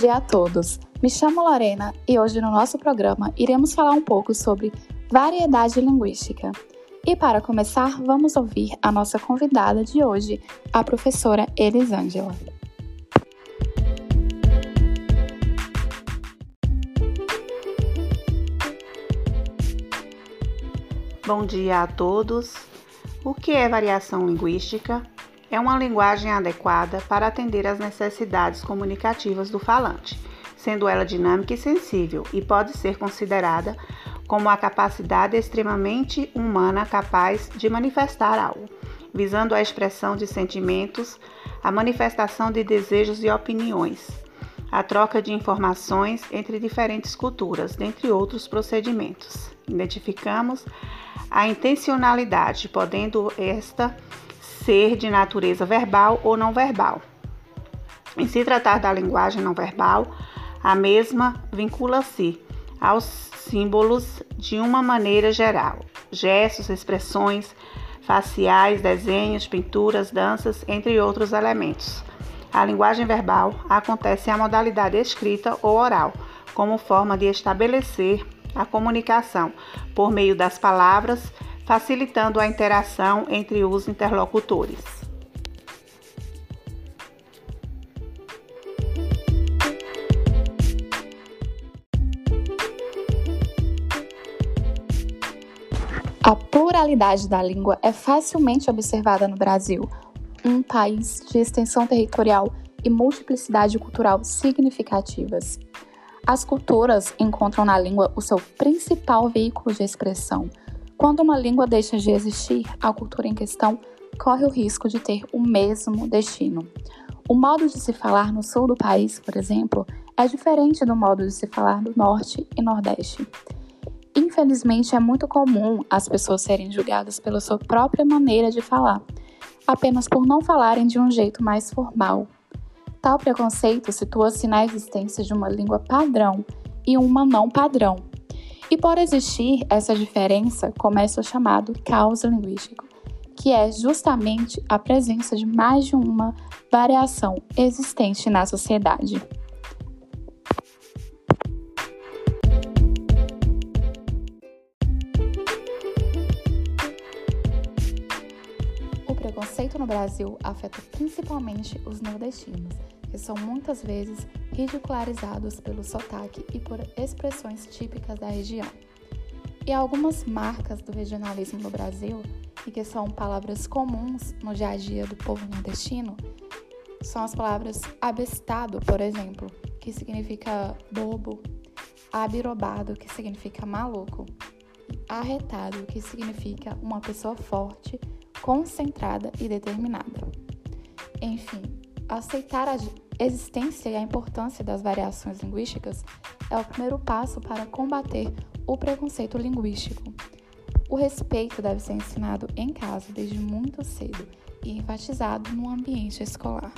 dia a todos. Me chamo Lorena e hoje no nosso programa iremos falar um pouco sobre variedade linguística. E para começar, vamos ouvir a nossa convidada de hoje, a professora Elisângela. Bom dia a todos. O que é variação linguística? É uma linguagem adequada para atender às necessidades comunicativas do falante, sendo ela dinâmica e sensível, e pode ser considerada como a capacidade extremamente humana capaz de manifestar algo, visando a expressão de sentimentos, a manifestação de desejos e opiniões, a troca de informações entre diferentes culturas, dentre outros procedimentos. Identificamos a intencionalidade, podendo esta ser de natureza verbal ou não verbal. Em se tratar da linguagem não verbal, a mesma vincula-se aos símbolos de uma maneira geral, gestos, expressões faciais, desenhos, pinturas, danças, entre outros elementos. A linguagem verbal acontece em a modalidade escrita ou oral, como forma de estabelecer a comunicação por meio das palavras facilitando a interação entre os interlocutores. A pluralidade da língua é facilmente observada no Brasil, um país de extensão territorial e multiplicidade cultural significativas. As culturas encontram na língua o seu principal veículo de expressão, quando uma língua deixa de existir, a cultura em questão corre o risco de ter o mesmo destino. O modo de se falar no sul do país, por exemplo, é diferente do modo de se falar no norte e nordeste. Infelizmente, é muito comum as pessoas serem julgadas pela sua própria maneira de falar, apenas por não falarem de um jeito mais formal. Tal preconceito situa-se na existência de uma língua padrão e uma não padrão, e por existir essa diferença, começa o chamado caos linguístico, que é justamente a presença de mais de uma variação existente na sociedade. O preconceito no Brasil afeta principalmente os nordestinos que são muitas vezes ridicularizados pelo sotaque e por expressões típicas da região. E algumas marcas do regionalismo no Brasil, e que são palavras comuns no dia a dia do povo nordestino, são as palavras abestado, por exemplo, que significa bobo, abirobado, que significa maluco, arretado, que significa uma pessoa forte, concentrada e determinada. Enfim, Aceitar a existência e a importância das variações linguísticas é o primeiro passo para combater o preconceito linguístico. O respeito deve ser ensinado em casa desde muito cedo e enfatizado no ambiente escolar.